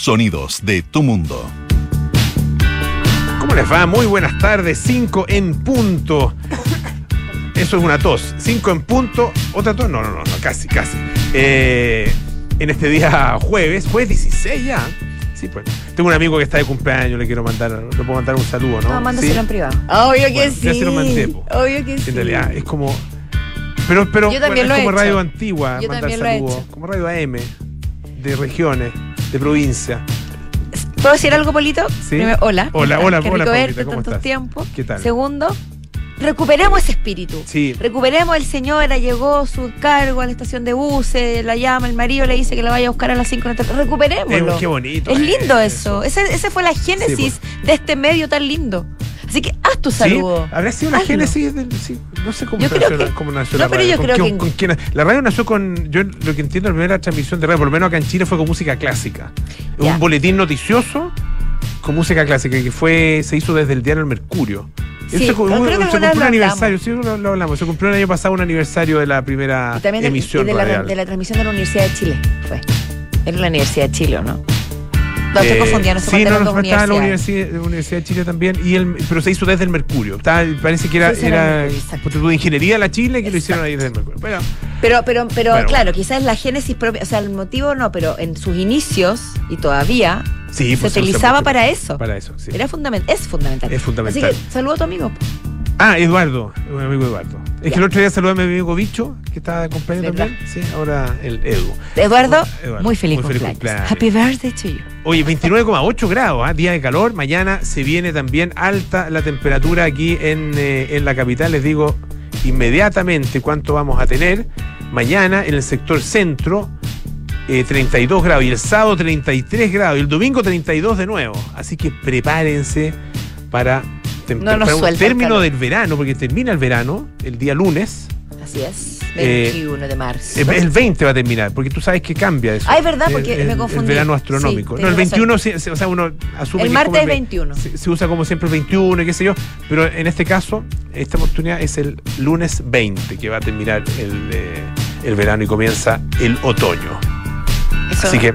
Sonidos de tu mundo. ¿Cómo les va? Muy buenas tardes. 5 en punto. Eso es una tos. 5 en punto. ¿Otra tos? No, no, no, no casi, casi. Eh, en este día jueves, jueves 16 ya. Sí, pues. Tengo un amigo que está de cumpleaños, le quiero mandar, le puedo mandar un saludo, ¿no? No, mándaselo ¿Sí? en privado. Obvio que Bueno, sí. ya se lo mandé, po. Obvio que sí. En realidad es como. Pero, pero Yo también bueno, es lo he como radio antigua, Yo mandar he saludos. Como radio AM, de regiones, de provincia. ¿Puedo decir algo, Polito? Sí. Primero, hola. Hola, ¿cómo hola? Qué hola, rico verte ¿cómo tantos estás? tiempos. ¿Qué tal? Segundo, recuperemos ese espíritu. Sí. Recuperemos el señora, llegó su cargo a la estación de buses, la llama, el marido le dice que la vaya a buscar a las 5 de la tarde. Recuperémoslo. Eh, qué bonito Es lindo eso. eso. Ese, ese fue la génesis de este medio tan lindo. Así que haz tu saludo. ¿Sí? ¿Habrá sido la génesis del.? Sí, no sé cómo Yo nació, creo que- cómo nació no, la pero radio. yo ¿Con creo quién- que- quién- la radio nació con. Yo lo que entiendo, la primera transmisión de radio, por lo menos acá en Chile, fue con música clásica. Ya. Un boletín noticioso con música clásica que fue se hizo desde el diario El Mercurio. Sí, se, cumplió un aniversario, sí, lo, lo hablamos. Se cumplió el año pasado un aniversario de la primera Y también de, emisión de la, de la transmisión de la Universidad de Chile. Fue. Era la Universidad de Chile, ¿o no? Eh, sí, no, nos faltaba la. Universidad, la Universidad de Chile también, y el, pero se hizo desde el Mercurio. Estaba- parece que era, Sí, era de ingeniería la Chile que lo hicieron ahí desde el Mercurio. Bueno, Pero, pero, pero Bueno. claro, quizás la génesis propia, o sea, el motivo no, pero en sus inicios y todavía sí, se pues, utilizaba para eso. Para eso, sí. Era fundamental, es fundamental. Es fundamental. Así que saludo a tu amigo. Ah, Eduardo, un amigo Eduardo. Es Ya. que el otro día saludé a mi amigo Bicho, que estaba de cumpleaños ¿Verdad? también. Sí, ahora el Edu. Eduardo, Eduardo, muy feliz muy feliz cumpleaños. cumpleaños. Happy birthday to you. Oye, 29,8 grados, ¿ah? día de calor. Mañana se viene también alta la temperatura aquí en, eh, en la capital. Les digo inmediatamente cuánto vamos a tener. Mañana en el sector centro, eh, 32 grados. Y el sábado, 33 grados. Y el domingo, 32 de nuevo. Así que prepárense para, No nos suelta el término del verano, porque termina el verano el día lunes. Así es. Eh, 21 de marzo. Eh, El 20 va a terminar, porque tú sabes que cambia eso. Ah, es verdad, porque El- me confundí. El verano astronómico. Sí, no, el tienes 21, sí, sí, o sea, uno asume El martes es ve- 21. Se, se usa como siempre el 21 y qué sé yo, pero en este caso, esta oportunidad es el lunes 20, que va a terminar el, eh, el verano y comienza el otoño. Eso- Así que,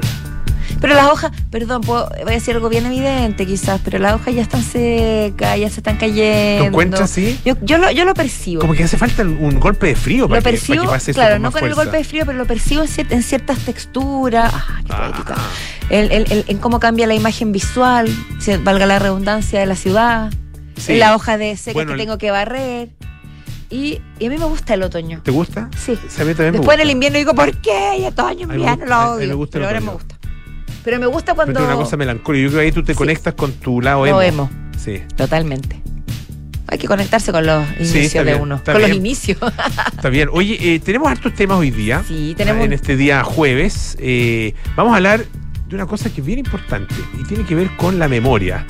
Pero las hojas, perdón, puedo- voy a decir algo bien evidente quizás, pero las hojas ya están secas, ya se están cayendo. ¿tú encuentras así? Yo, yo, lo, yo lo percibo. Como que hace falta un golpe de frío para, lo que, percibo, para que pase eso claro, con no con el golpe de frío, pero lo percibo en, cier- en ciertas texturas. Ah, qué Ah. poética. El- el- el- en cómo cambia la imagen visual, valga la redundancia de la ciudad, Sí. en la hoja de seca Bueno, que tengo que barrer. Y, y a mí me gusta el otoño. ¿Te gusta? Sí. A mí también me Después en el invierno digo, ¿por qué? Y otoño, invierno, lo odio. pero ahora me gusta. Pero me gusta cuando... tiene una cosa melancólica. Yo creo que ahí tú te Sí. conectas con tu lado Lo emo. emo. Sí. Totalmente. Hay que conectarse con los inicios de bien, uno. Con los inicios. Está bien. Oye, eh, tenemos hartos temas hoy día. sí, tenemos... En este día jueves. Eh, vamos a hablar de una cosa que es bien importante y tiene que ver con la memoria.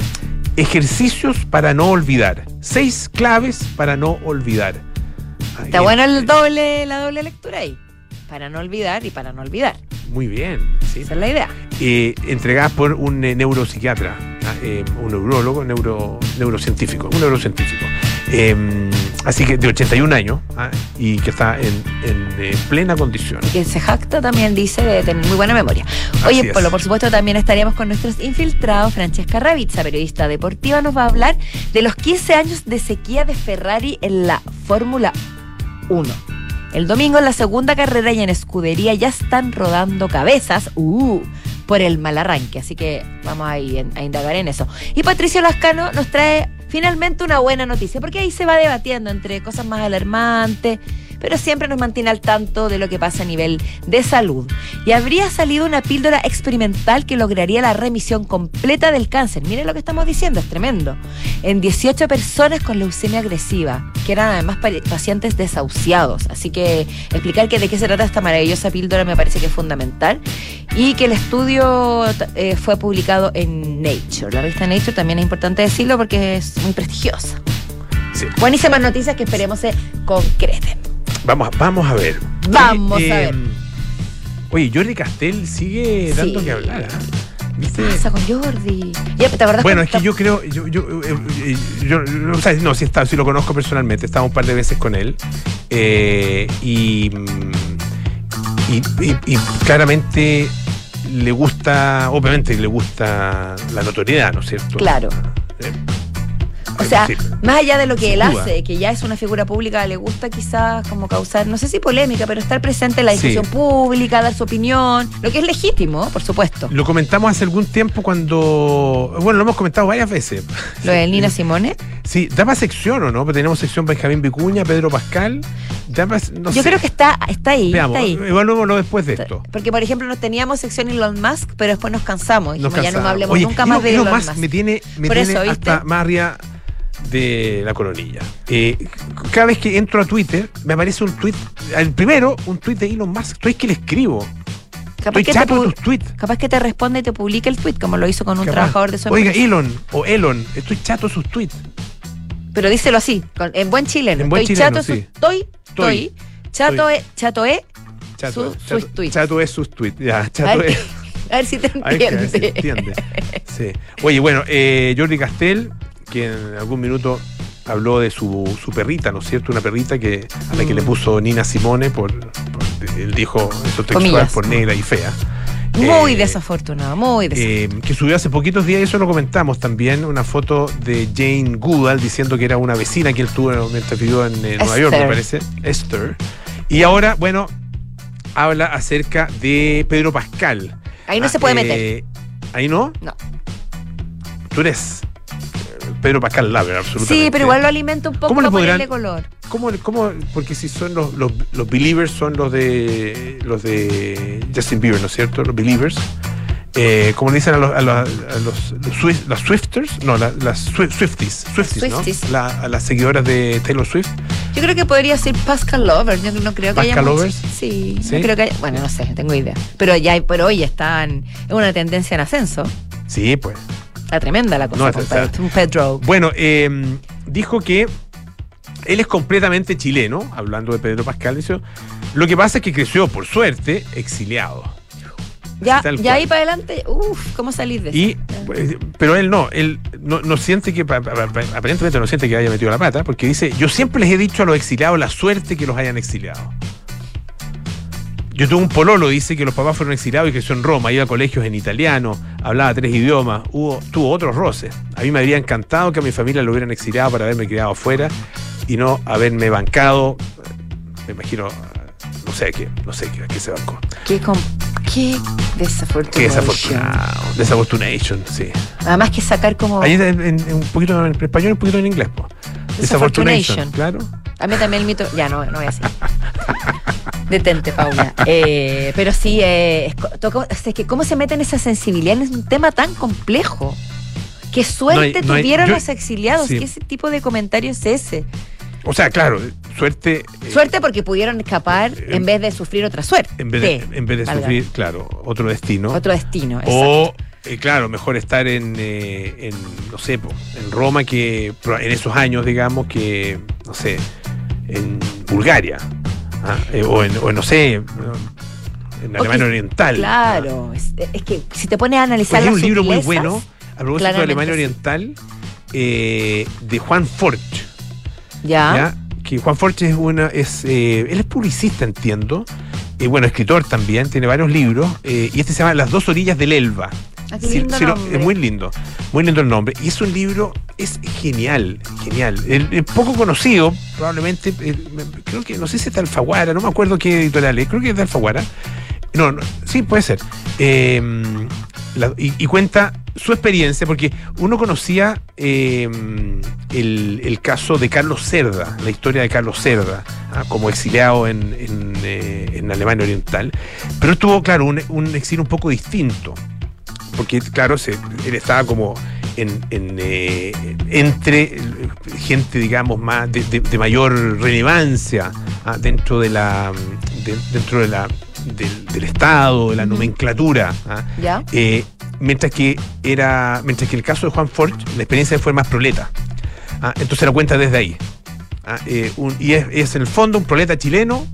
Ejercicios para no olvidar. Seis claves para no olvidar. Está bueno el doble, la doble lectura ahí. Para no olvidar y para no olvidar. Muy bien. sí. Esa es la idea. Eh, entregadas por un eh, neuropsiquiatra, ah, eh, un neurólogo, neuro, neurocientífico, un neurocientífico. Eh, así que de 81 años ah, y que está en, en, eh, plena condición. Que se jacta también dice de tener muy buena memoria. Oye. Polo, por supuesto también estaríamos con nuestros infiltrados. Francesca Ravizza, periodista deportiva, nos va a hablar de los 15 años de sequía de Ferrari en la Fórmula 1. El domingo en la segunda carrera y en escudería ya están rodando cabezas uh, por el mal arranque, así que vamos a, a indagar en eso. Y Patricio Lascano nos trae finalmente una buena noticia, porque ahí se va debatiendo entre cosas más alarmantes, pero siempre nos mantiene al tanto de lo que pasa a nivel de salud. Y habría salido una píldora experimental que lograría la remisión completa del cáncer. Miren lo que estamos diciendo, es tremendo. En 18 personas con leucemia agresiva, que eran además pa- pacientes desahuciados. Así que explicar que de qué se trata esta maravillosa píldora me parece que es fundamental. Y que el estudio eh, fue publicado en Nature. La revista Nature también es importante decirlo porque es muy prestigiosa. Sí. Buenísimas noticias que esperemos se concreten. Vamos, vamos a ver. Vamos Oye, a eh, ver. Oye, Jordi Castel sigue dando Sí. que hablar. ¿ah? ¿Viste? ¿Qué pasa con Jordi? Ya, ¿te acordás Bueno, es que está- yo creo, yo, yo, eh, eh, yo- no, o sea, no, sí, está, sí lo conozco personalmente, he estado un par de veces con él eh, y, y, y- y claramente le gusta, obviamente le gusta la notoriedad, ¿no es cierto? Claro. O sea, sí. más allá de lo que él duda. hace, que ya es una figura pública, le gusta quizás como causar, no sé si polémica, pero estar presente en la Sí. discusión pública, dar su opinión, lo que es legítimo, por supuesto. Lo comentamos hace algún tiempo cuando. Bueno, lo hemos comentado varias veces. Lo de Nina Simone. Sí, da para sección o no, Porque tenemos sección Benjamín Vicuña, Pedro Pascal. No Yo sé. creo que está, está ahí, Veamos, está ahí. evaluémoslo después de esto. Porque, por ejemplo, nos teníamos sección Elon Musk, pero después nos cansamos. Nos Dijimos, ya no hablemos Oye, nunca más de Elon Elon Musk Musk. me tiene, me Por tiene eso, ¿viste? hasta más arriba de la coronilla. Eh, cada vez que entro a Twitter, me aparece un tweet. El primero, un tweet de Elon Musk. Estoy que le escribo. Capaz Estoy que, te tus tweets. capaz que te responde y te publique el tweet, como lo hizo con un Capaz. trabajador de su Oiga. Elon o Elon, estoy chato de sus tweets. Pero díselo así, con- en buen chileno. En buen estoy chileno, chato, sí. su- estoy, estoy, chato, Estoy. es, chato es, Chato, Su- chato, sus tweets. chato es sus tweets. Ya, a ver, es. a ver si te A ver que- a ver si entiende. entiende. Sí. Oye, bueno, eh, Jordi Castel, que en algún minuto habló de su, su perrita, ¿no es cierto? Una perrita que a la que Mm. le puso Nina Simone por, por- él dijo eso textual Comillas. por negra y fea. Muy Eh, desafortunado, muy desafortunado. eh, que subió hace poquitos días, y eso lo comentamos también, una foto de Jane Goodall diciendo que era una vecina que él tuvo mientras vivió en eh, Nueva York, me parece. Esther. Y ahora, bueno, habla acerca de Pedro Pascal. Ahí no Ah, se puede eh, meter. Ahí no. No. Tú eres eh, Pedro Pascal Laver, absolutamente. Sí, pero igual lo alimenta un poco ¿Cómo para podrán- ponerle color. ¿Cómo, cómo, porque si son los, los, los believers, son los de los de Justin Bieber, ¿no es cierto? Los believers. Eh, como le dicen a los, a los, a los, los Swift- las Swifters, no, la- las Swi- Swifties, Swifties, ¿no? La- a las seguidoras de Taylor Swift. Yo creo que podría ser Pascal Lovers. Yo no creo que haya Pascal mucho- Lovers. Sí, ¿Sí? no creo que haya- Bueno, no sé, tengo idea. Pero ya, pero hoy están. Es una tendencia en ascenso. Sí, pues. Está tremenda la cosa. No, con está- Pedro- un Pedro. Bueno, eh, dijo que él es completamente chileno, hablando de Pedro Pascal. dice, Lo que pasa es que creció, por suerte, exiliado. Ya, ya ahí para adelante, uff, ¿cómo salir de eso? Y, eh, pero él no, él no, no siente que, pa- pa- pa- aparentemente no siente que haya metido la pata, porque dice, yo siempre les he dicho a los exiliados la suerte que los hayan exiliado. Yo tuve un pololo, dice que los papás fueron exiliados y creció en Roma, iba a colegios en italiano, hablaba tres idiomas, hubo, tuvo otros roces. A mí me habría encantado que a mi familia lo hubieran exiliado para haberme criado afuera y no haberme bancado, me imagino, no sé qué, no sé qué, qué se bancó. Qué, qué desafortunado. Qué desafortunado, desafortunation, sí. Además que sacar como. Ahí en, un poquito en español y un poquito en inglés. po. Desafortunation. claro. A mí también el mito. Ya, no, no voy a decir. Detente, Paula. Eh, pero sí, eh, es, que cómo se mete en esa sensibilidad es un tema tan complejo. Qué suerte No hay- no hay- tuvieron yo- los exiliados. sí. ¿Qué ese tipo de comentario es ese? O sea, claro, suerte. eh, Suerte porque pudieron escapar eh, en vez de sufrir otra suerte. En vez de, en vez de sufrir, claro, otro destino. Otro destino. exacto. o, eh, claro, mejor estar en, eh, en, no sé, en Roma que en esos años, digamos, que, no sé, en Bulgaria. ah, eh, o, en, o no sé, en Alemania Oriental. Claro. Es, es que si te pones a Pues analizar hay las un libro muy bueno, a propósito de Alemania. Oriental, eh, de Juan Forch. Ya. ¿ya? Que Juan Forch es una, es, eh, él es publicista, entiendo. Y bueno, escritor también, tiene varios libros. y este se llama Las dos orillas del Elba. Ah, qué lindo si es muy lindo, muy lindo el nombre. Y es un libro, es genial, genial. El, el poco conocido, probablemente, el- me- creo que, no sé si es de Alfaguara, no me acuerdo qué editorial es, creo que es de Alfaguara. No, no, sí, puede ser. Eh, la- y, y cuenta su experiencia, porque uno conocía eh, el, el caso de Carlos Cerda, la historia de Carlos Cerda, ah, como exiliado en, en, eh, en Alemania Oriental, pero tuvo, claro, un, un exilio un poco distinto, porque, claro, se- él estaba como en, en, eh, entre gente, digamos, más de, de- de mayor relevancia ah, dentro de la de- dentro de la del, del Estado, de la nomenclatura. ah, Ya. eh, mientras que era mientras que el caso de Juan Forge la experiencia fue más proleta Ah, entonces la cuenta desde ahí Ah, eh, un- y es, es en el fondo un proleta chileno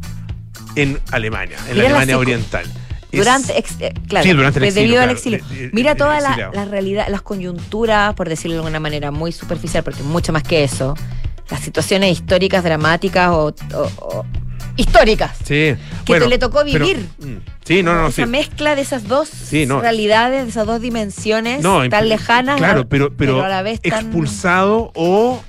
en Alemania en la Alemania oriental Durante, ex- eh, claro, Sí, durante el pues, debido exilio, al exilio. claro, de- de- Mira de- toda la, realidad, las coyunturas, por decirlo de alguna manera muy superficial, porque mucho más que eso, las situaciones históricas dramáticas o, o- o históricas. Sí. Que te le tocó vivir. mm, sí, no, no, Esa sí. mezcla de esas dos Sí, no. realidades, de esas dos dimensiones No, tan lejanas. Claro, pero, pero, a la vez tan... expulsado o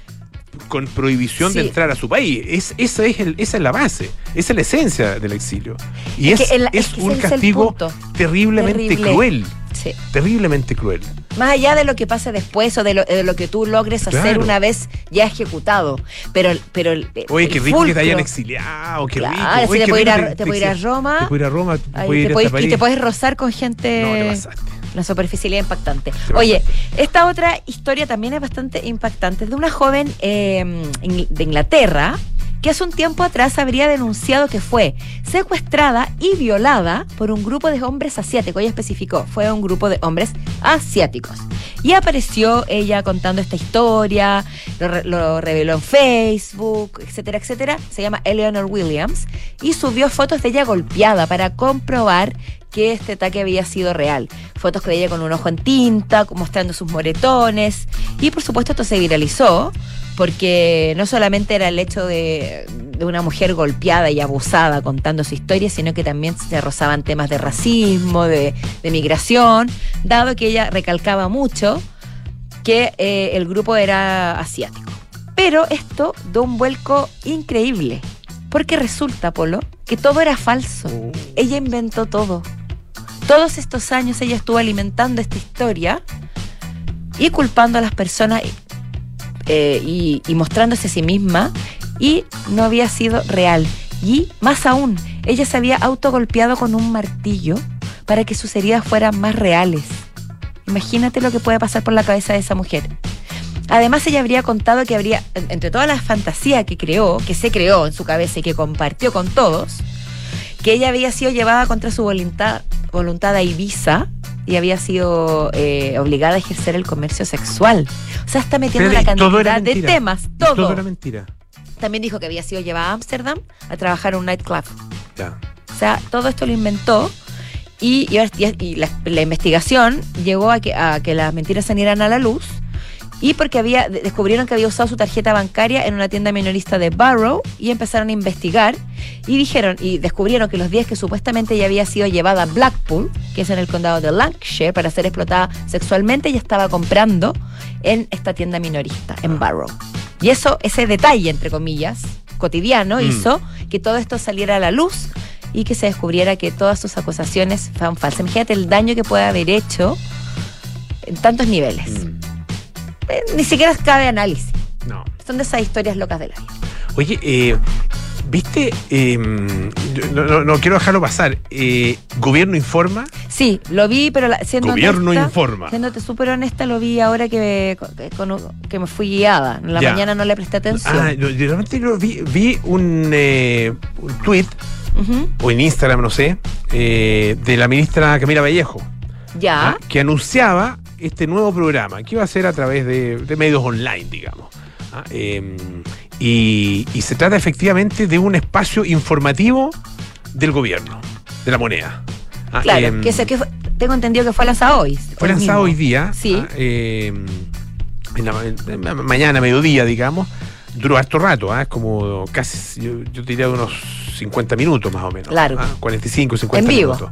con prohibición de entrar a su país. Es, esa, es el- esa es la base, esa es la esencia del exilio. Y es, Es que el- es es que un castigo terriblemente Terrible. cruel. Sí. Terriblemente cruel. Más allá de lo que pase después o de lo, de lo que tú logres hacer una vez ya ejecutado. Pero, pero el, Oye, qué rico que te hayan exiliado, qué Claro, rico. si te puedes ir a- te puedes ir a exil- Roma, Te puedes ir a Roma, te puedes te ir puedes- hasta y te puedes rozar con gente. No, te pasaste. Una superficialidad impactante. Te Oye, esta otra historia también es bastante impactante. Es de una joven eh, ing- de Inglaterra que hace un tiempo atrás habría denunciado que fue secuestrada y violada por un grupo de hombres asiáticos. Ella especificó, fue un grupo de hombres asiáticos. Y apareció ella contando esta historia, lo reveló en Facebook, etcétera, etcétera. Se llama Eleanor Williams y subió fotos de ella golpeada para comprobar que este ataque había sido real. Fotos de ella con un ojo en tinta, mostrando sus moretones. Y por supuesto esto se viralizó porque no solamente era el hecho de, de una mujer golpeada y abusada contando su historia, sino que también se rozaban temas de racismo, de, de migración, dado que ella recalcaba mucho que eh, el grupo era asiático. Pero esto da un vuelco increíble, porque resulta, Polo, que todo era falso. Oh. Ella inventó todo. Todos estos años ella estuvo alimentando esta historia y culpando a las personas eh, y, mostrándose a sí misma y no había sido real. Y más aún, ella se había autogolpeado con un martillo para que sus heridas fueran más reales. Imagínate lo que puede pasar por la cabeza de esa mujer. Además, ella habría contado que habría, en- entre todas las fantasías que creó, que se creó en su cabeza y que compartió con todos, que ella había sido llevada contra su voluntad, voluntad a Ibiza y había sido eh, obligada a ejercer el comercio sexual. O sea, está metiendo Espérate, una cantidad de mentira. temas. Todo. Todo era mentira. También dijo que había sido llevada a Ámsterdam a trabajar en un nightclub. Ya. O sea, todo esto lo inventó y, y- y la, la investigación llegó a que, a que las mentiras salieran a la luz y porque había de- descubrieron que había usado su tarjeta bancaria en una tienda minorista de Barrow y empezaron a investigar y dijeron y descubrieron que los días que supuestamente ella había sido llevada a Blackpool, que es en el condado de Lancashire, para ser explotada sexualmente, ella estaba comprando en esta tienda minorista, en Barrow. Y eso, ese detalle, entre comillas, cotidiano, Mm. hizo que todo esto saliera a la luz y que se descubriera que todas sus acusaciones fueron falsas. Imagínate el daño que puede haber hecho en tantos niveles. Mm, Eh, ni siquiera cabe análisis. No. Son de esas historias locas de la vida. Oye, eh, ¿viste? Eh, yo no, no- no quiero dejarlo pasar. Eh, Gobierno informa. Sí, lo vi, pero la- siendo Gobierno honesta, informa. Siéndote súper honesta, lo vi ahora que, que, con- que me fui guiada. En la Ya. mañana no le presté atención. Ah, yo, realmente lo vi, vi un, eh, un tweet, o en Instagram, no sé, eh, de la ministra Camila Vallejo, Ya. ¿ah? que anunciaba este nuevo programa, que iba a ser a través de, de medios online, digamos. ¿ah? Eh, y, y se trata efectivamente de un espacio informativo del gobierno, de la moneda. ¿ah? Claro, Em, que, sé que fue- tengo entendido que fue lanzado hoy. Fue lanzado mismo. hoy día. Sí. ah, eh, en la en mañana, mediodía, digamos. Duró harto rato, ¿ah? como casi, yo, yo diría unos 50 minutos más o menos. Largo. ¿ah? 45, 50 En vivo. minutos.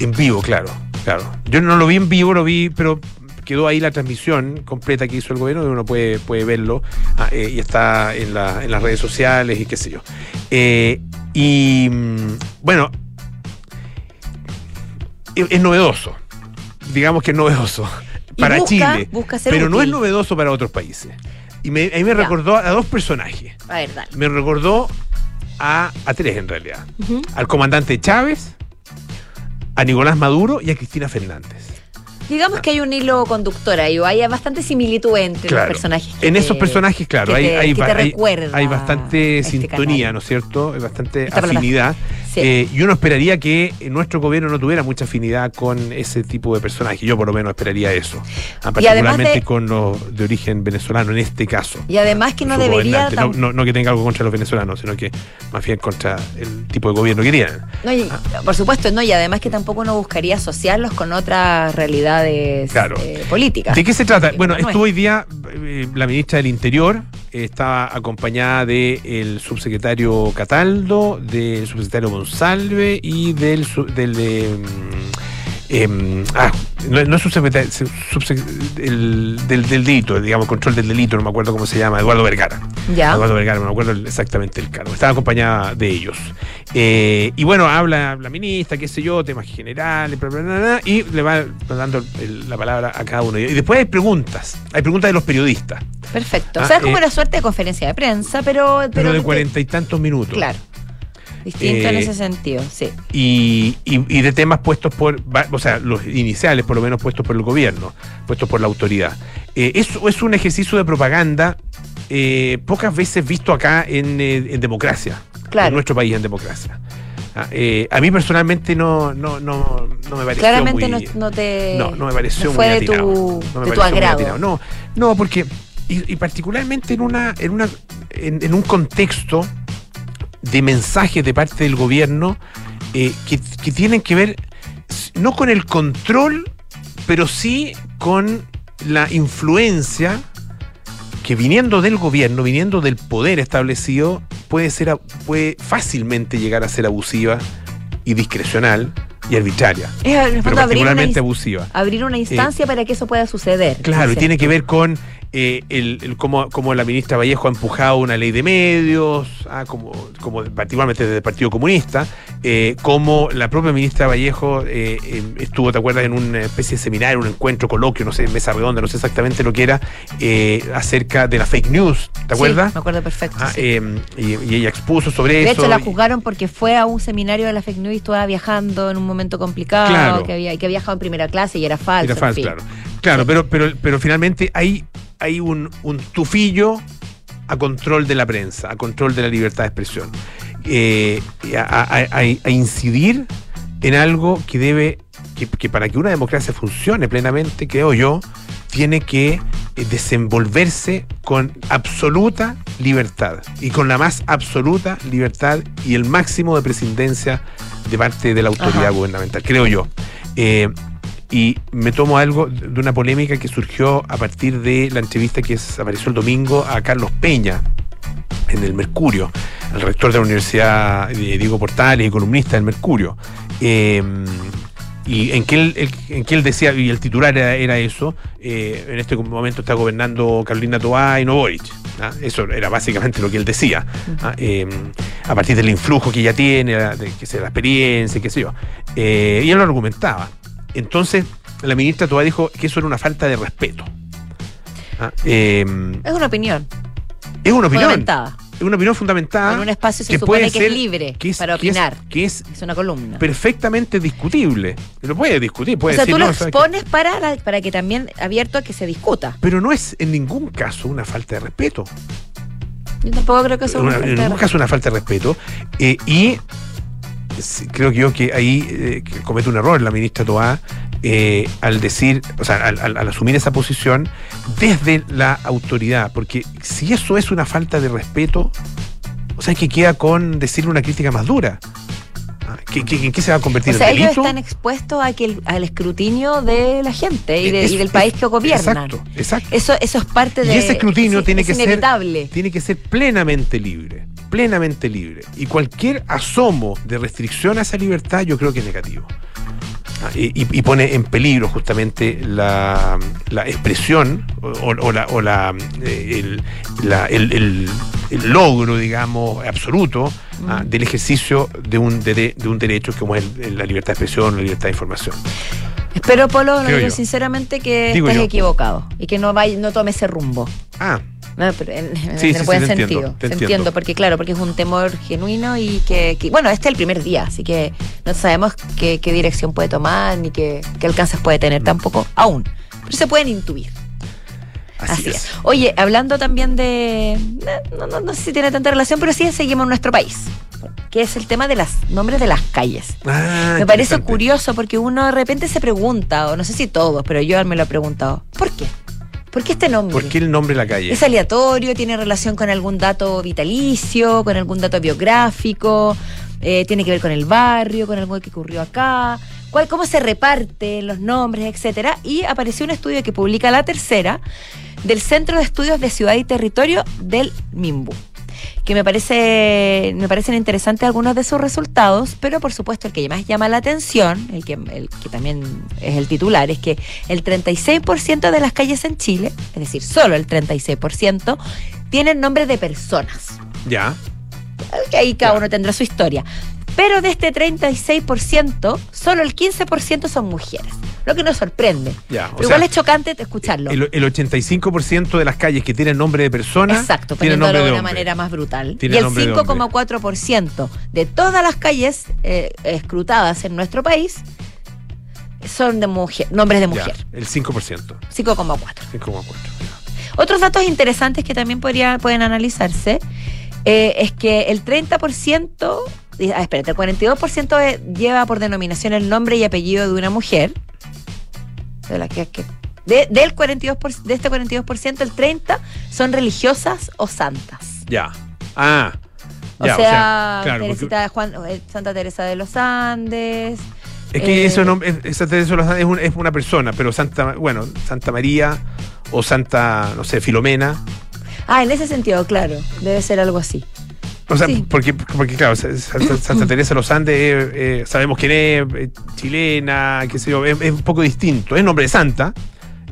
En vivo, claro, claro. Yo no lo vi en vivo, lo vi, pero quedó ahí la transmisión completa que hizo el gobierno, uno puede, puede verlo ah, eh, y está en, la- en las redes sociales y qué sé yo. Eh, y mm, bueno, es, es novedoso, digamos que es novedoso para busca- Chile, busca pero no es novedoso para otros países. Y me, a mí me Ya. recordó a dos personajes. A ver, dale. Me recordó a, a tres en realidad. Al comandante Chávez, a Nicolás Maduro y a Cristina Fernández. Digamos que hay un hilo conductor ahí, o hay bastante similitud entre Claro. los personajes. En esos personajes, claro, que hay, te- hay, que te hay- bastante este sintonía, canal. ¿no es cierto? Hay bastante Esta afinidad. Sí. Eh, y uno esperaría que nuestro gobierno no tuviera mucha afinidad con ese tipo de personajes. Yo por lo menos esperaría eso. Ah, particularmente de- con los de origen venezolano, en este caso. Y además que no debería... No, no- no que tenga algo contra los venezolanos, sino que más bien contra el tipo de gobierno que tienen. No, y- por supuesto, no, y además que tampoco uno buscaría asociarlos con otras realidades Claro. eh, políticas. ¿De qué se trata? Bueno, no es. estuvo hoy día eh, la ministra del Interior estaba acompañada del subsecretario Cataldo, del subsecretario Monsalve y del, del de, mm, em, ah, no, no es subsecretario, subsec- el- del, del delito, digamos, control del delito, no me acuerdo cómo se llama, Eduardo Vergara. Ya. Eduardo Vergara, no me acuerdo exactamente el cargo. Estaba acompañada de ellos. Eh, y bueno, habla la ministra, qué sé yo, temas generales, bla, bla, y le va dando el- la palabra a cada uno. Y después hay preguntas. Hay preguntas de los periodistas. Perfecto. Ah, o sea, es como eh, una suerte de conferencia de prensa, pero. Pero, de cuarenta y tantos minutos. Claro. Distinto en Eh, ese sentido, sí. y, y- y de temas puestos por, o sea, los iniciales por lo menos puestos por el gobierno, puestos por la autoridad. Eh, eso es un ejercicio de propaganda eh, pocas veces visto acá en, eh, en democracia, Claro. en nuestro país en democracia. Ah, eh, a mí personalmente no, no, no, no me pareció Claramente muy, no, no te. no, no me pareció no fue muy de atinado. tu, No me de tu agrado. No, no, porque, y, y particularmente en una, en una, en, en un contexto de mensajes de parte del gobierno eh, que, que tienen que ver no con el control, pero sí con la influencia que viniendo del gobierno, viniendo del poder establecido, puede ser puede fácilmente llegar a ser abusiva y discrecional y arbitraria, Es en el pero fondo abrir particularmente abusiva. abrir una instancia para que eso pueda suceder. Claro, y tiene que ver con eh, el, el cómo, cómo la ministra Vallejo ha empujado una ley de medios, ah, como, como particularmente desde el Partido Comunista, eh, cómo la propia ministra Vallejo eh, eh, estuvo, ¿te acuerdas?, en una especie de seminario, un encuentro, coloquio, no sé, mesa redonda, no sé exactamente lo que era, eh, acerca de la fake news, ¿te acuerdas? Sí, me acuerdo perfecto. Ah, sí. eh, y, y ella expuso sobre de eso. hecho, la juzgaron porque fue a un seminario de la fake news y estaba viajando en un momento complicado, Claro. que había que viajado en primera clase y era falso. Era en falso, fin. claro. Claro, pero, pero, pero finalmente hay, hay un, un tufillo a control de la prensa, a control de la libertad de expresión. Eh, a, a- a- a incidir en algo que debe, que, que para que una democracia funcione plenamente, creo yo, tiene que desenvolverse con absoluta libertad y con la más absoluta libertad y el máximo de prescindencia de parte de la autoridad Ajá. gubernamental, creo yo. Eh, y me tomo algo de una polémica que surgió a partir de la entrevista que apareció el domingo a Carlos Peña en el Mercurio, el rector de la Universidad de Diego Portales y columnista del Mercurio. Eh, y en que, él, él- en que él decía, y el titular era, era eso, eh, en este momento está gobernando Carolina Toá y no Boric. ¿ah? Eso era básicamente lo que él decía. ¿ah? Eh, a partir del influjo que ella tiene, de, que sea la experiencia, qué sé yo. Eh, y él lo argumentaba. Entonces, la ministra Toá dijo que eso era una falta de respeto. ¿ah? Es una opinión es una opinión. fundamentada. Es una opinión fundamentada. en un espacio se que supone puede que ser- es libre que es- para que es- opinar. que es Es una columna. perfectamente discutible. Lo puede discutir, o puede sea, decir, tú lo "No, ¿sabes qué?". expones para, la- para que también abierto a que se discuta. Pero no es en ningún caso una falta de respeto. Yo tampoco creo que eso Una- es en ningún caso una falta de respeto. Eh, y creo que yo que ahí eh, que comete un error la ministra Toá eh, al decir, o sea, al, al- al asumir esa posición desde la autoridad. Porque si eso es una falta de respeto, o sea, que queda con decirle una crítica más dura. Ah, ¿qué- qué- ¿En qué se va a convertir O sea, en ellos están expuestos a que el- al escrutinio de la gente y, de- Es- y del país es- que gobiernan. Exacto, exacto. Eso, eso es parte Y de. ese escrutinio es- tiene es que ser- inevitable. tiene que ser plenamente libre, plenamente libre. Y cualquier asomo de restricción a esa libertad yo creo que es negativo. Ah, Y, y- pone en peligro justamente la, la expresión o, o la, o la, eh, el, la- el- el- el logro, digamos, absoluto ah, del ejercicio de un, dere- de un derecho como es la libertad de expresión, la libertad de información. Espero, Polo, digo yo. sinceramente, que Digo estés yo. equivocado y que no vaya, no tome ese rumbo. Ah, No, pero en, en Sí, el sí, buen sí, te entiendo, sentido. te entiendo. entiendo, porque claro, porque es un temor genuino y que, que- bueno, este es el primer día, así que no sabemos qué, qué dirección puede tomar ni qué, qué alcances puede tener tampoco aún. Pero se pueden intuir. así, Así, es. es. Oye, hablando también de. No, no, no sé si tiene tanta relación, pero sí seguimos en nuestro país. Que es el tema de los nombres de las calles. Ah, Me parece curioso porque uno de repente se pregunta, o no sé si todos, pero yo me lo he preguntado, ¿por qué? ¿Por qué este nombre? ¿Por qué el nombre de la calle? ¿Es aleatorio? ¿Tiene relación con algún dato vitalicio? ¿Con algún dato biográfico? Eh, ¿Tiene que ver con el barrio? ¿Con algo que ocurrió acá? ¿Cuál, ¿Cómo se reparten los nombres, etcétera? Y apareció un estudio que publica La Tercera del Centro de Estudios de Ciudad y Territorio del MIMBU que me parece me parecen interesantes algunos de sus resultados, pero por supuesto el que más llama la atención, el que, el que también es el titular, es que el 36% de las calles en Chile, es decir, solo el 36%, tienen nombre de personas. Ya. Que ahí cada uno tendrá su historia. Pero de este 36%, solo el 15% son mujeres. Lo que nos sorprende. Ya, Pero igual sea, es chocante escucharlo. El, el 85% de las calles que tienen nombre de personas Exacto, tienen poniéndolo nombre de de una manera más brutal. Tiene y el nombre de hombre. 5,4% de todas las calles eh, escrutadas en nuestro país son de mujer, nombres de Ya, mujer. el 5%. 5,4. 5,4. Otros datos interesantes que también podría, pueden analizarse eh, es que el 30%, eh, ah, espérate, el 42% de- lleva por denominación el nombre y apellido de una mujer. De la que, que- de, del 42%, por- de este 42%, el 30% son religiosas o santas. Ya. Ah. O ya, sea, claro, porque- Teresita de Juan, eh, Santa Teresa de los Andes. Es que Eh, eso no, es, esa Teresa de los Andes es, un- es una persona, pero Santa, bueno, Santa María o Santa, no sé, Filomena. Ah, en ese sentido, claro, debe ser algo así. O sea, Sí. porque, porque claro, Sa- Santa, Santa Teresa de los Andes, eh, eh, sabemos quién es, eh, chilena, qué sé yo, es, es un poco distinto. Es nombre de Santa,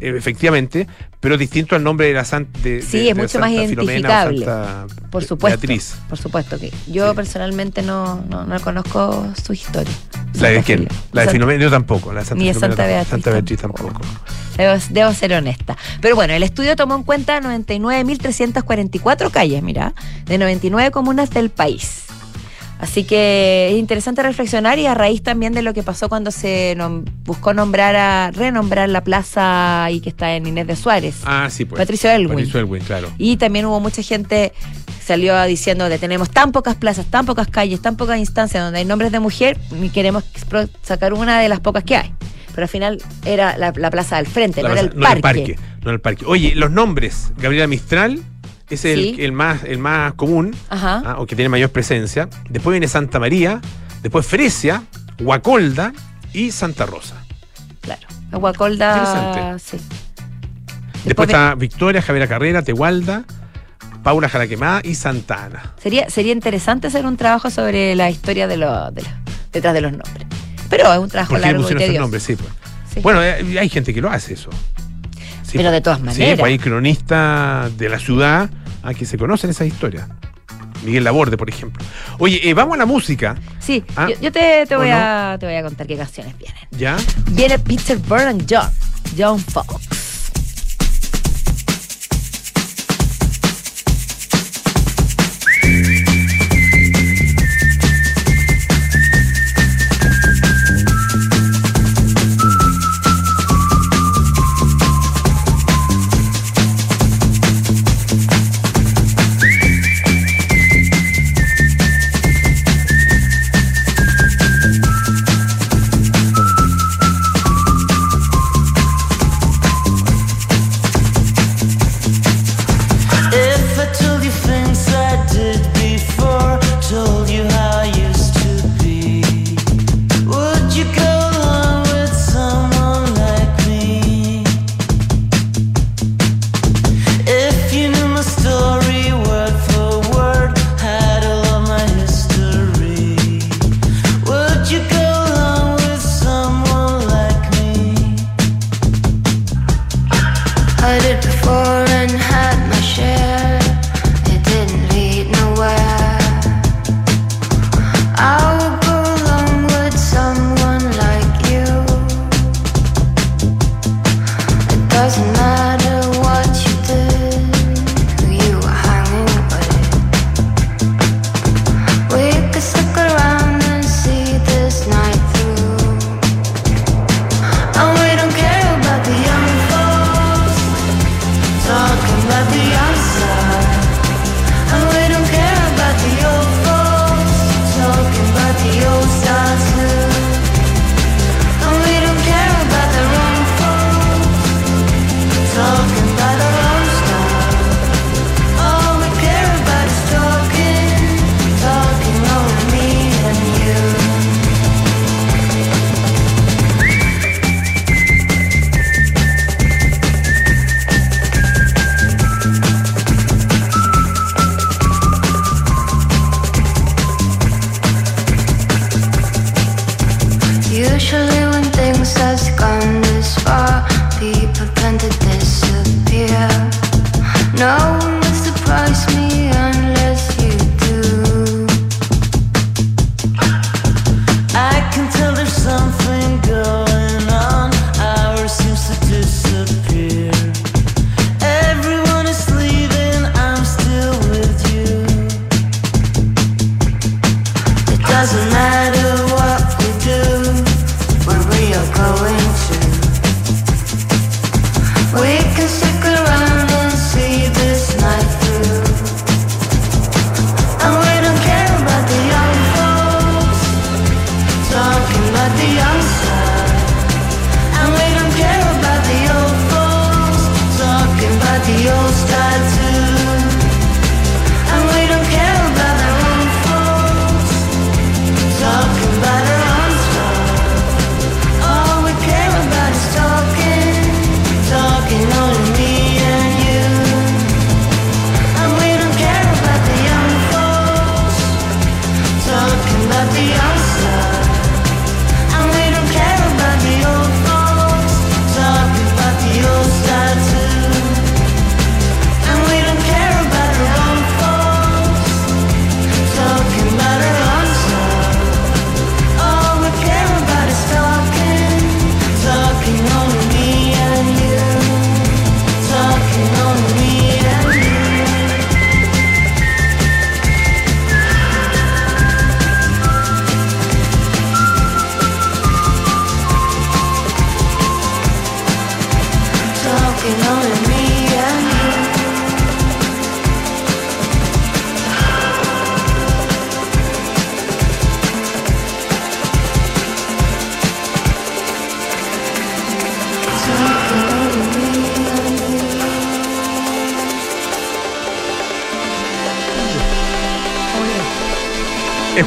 eh, efectivamente, pero distinto al nombre de la Santa. De, Sí, de- es mucho más Santa identificable. Santa Por supuesto. Beatriz. Por supuesto que yo Sí. personalmente no, no, no conozco su historia. ¿La de quién? La de Filomena, yo tampoco. La de Santa Ni de Santa. Beatriz Santa Beatriz tampoco. tampoco. Debo, debo ser honesta. Pero bueno, el estudio tomó en cuenta 99.344 calles, mira, de 99 comunas del país. Así que es interesante reflexionar y a raíz también de lo que pasó cuando se nom- buscó nombrar a renombrar la plaza ahí que está en Inés de Suárez. Ah, sí, pues. Patricio Elwin. Patricio Elwin, claro. Y también hubo mucha gente que salió diciendo que tenemos tan pocas plazas, tan pocas calles, tan pocas instancias donde hay nombres de mujer y queremos sacar una de las pocas que hay. Pero al final era la, la plaza del frente, no, era el no parque. el parque. No el parque. Oye, los nombres. Gabriela Mistral es el, Sí. el más, el más común, Ajá. ah, o que tiene mayor presencia. Después viene Santa María, después Fresia, Guacolda y Santa Rosa. Claro. Interesante. Sí. Después, Después está Victoria, Javiera Carrera, Tehualda, Paula Jaraquemada y Santa Ana. Sería, sería interesante hacer un trabajo sobre la historia de los de detrás de los nombres. Pero es un trabajo ¿Por qué le largo y nombres? Sí, pues. Sí. Bueno, eh, hay gente que lo hace eso. Sí, Pero de todas Sí, maneras. pues hay cronistas de la ciudad a que se conocen esas historias. Miguel Laborde, por ejemplo. Oye, eh, vamos a la música, Sí, Ah, yo, yo te, te ¿o voy no? a, te voy a contar qué canciones vienen. ¿ya? Viene Peter and John, John Fox.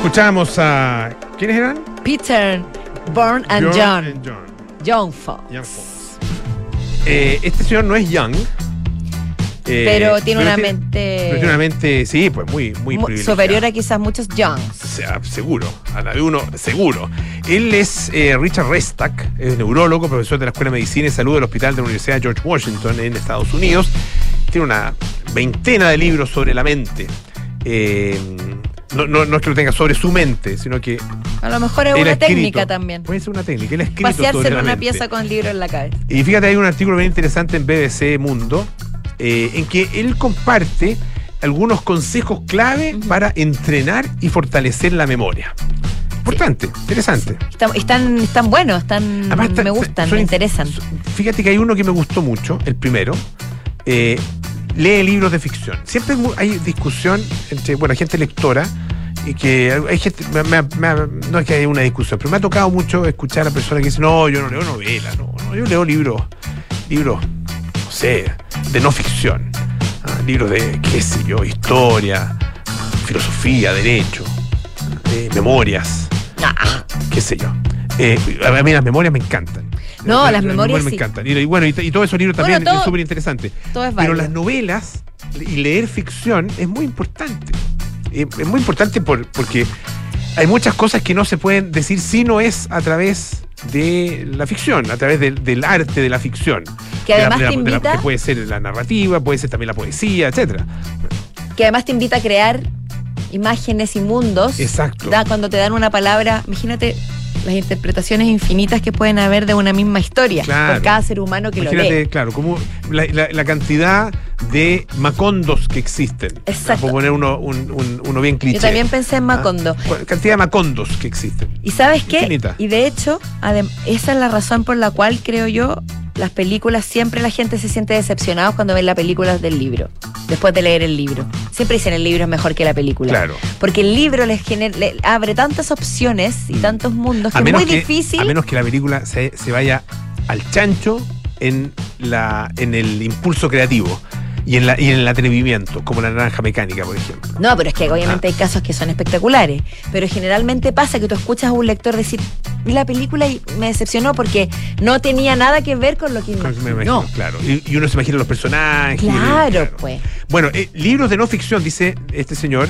Escuchamos a. ¿Quiénes eran? Peter, Born and Bjorn John. and John. John Fox. Young Fox. Eh, este señor no es Young. eh, Pero tiene una pero mente tiene una mente, sí, pues muy, muy superior a quizás muchos Youngs. O sea, seguro, a la de uno, seguro. Él es eh, Richard Restak, es neurólogo, profesor de la Escuela de Medicina y Salud del Hospital de la Universidad George Washington en Estados Unidos. Tiene una veintena de libros sobre la mente. Eh, no, no, no es que lo tenga sobre su mente, sino que A lo mejor es una escrito- técnica también. Puede ser una técnica. Él escrito Pasearse en una pieza con libro en la cabeza. Y fíjate, hay un artículo bien interesante en BBC Mundo eh, en que él comparte algunos consejos clave para entrenar y fortalecer la memoria. Importante, interesante. Están, están, están buenos, están, Además, me gustan, son me in- interesan. Fíjate que hay uno que me gustó mucho, el primero. eh, lee libros de ficción. Siempre hay discusión entre, bueno, gente lectora y que hay- hay gente, me- me- me- no es que haya una discusión, pero me ha tocado mucho escuchar a personas que dicen, no, yo no leo novelas, no, no, yo leo libros, libros, no sé, de no ficción. ah, libros de, qué sé yo, historia, filosofía, derecho, eh, memorias Ah, qué sé yo. Eh, a mí las memorias me encantan. No, las memorias me sí. encantan. Y, y bueno, y, y todos esos libros Bueno, también es súper interesante. Pero las novelas y leer ficción es muy importante. Eh, Es muy importante por- porque hay muchas cosas que no se pueden decir si no es a través de la ficción, a través del, del arte de la ficción. Que De la- además de la- te la- invita- que puede ser la narrativa, puede ser también la poesía, etcétera. que además te invita a crear imágenes y mundos. Exacto. Da, cuando te dan una palabra, imagínate las interpretaciones infinitas que pueden haber de una misma historia Claro. por cada ser humano que lo Imagínate, lee. claro, como la, la- la cantidad de macondos que existen. Exacto. Por poner uno, un- un- uno bien cliché. Yo también pensé en Macondo. Ah, cantidad de macondos que existen. ¿Y sabes qué? Infinita. Y de hecho, esa es la razón por la cual creo yo las películas siempre la gente se siente decepcionada cuando ven la película del libro, después de leer el libro. Siempre dicen el libro es mejor que la película. Claro. Porque el libro les gener- le abre tantas opciones y tantos mundos que es muy que, difícil. a menos que la película se, se vaya al chancho en, la, en el impulso creativo y en, la, y en el atrevimiento, como la naranja mecánica, por ejemplo. No, pero es que Ah. obviamente hay casos que son espectaculares. Pero generalmente pasa que tú escuchas a un lector decir, "Vi la película y me decepcionó porque no tenía nada que ver con lo que Me imagino, imaginó. claro. Y, y uno se imagina los personajes. Claro, pues. Bueno, eh, libros de no ficción, dice este señor,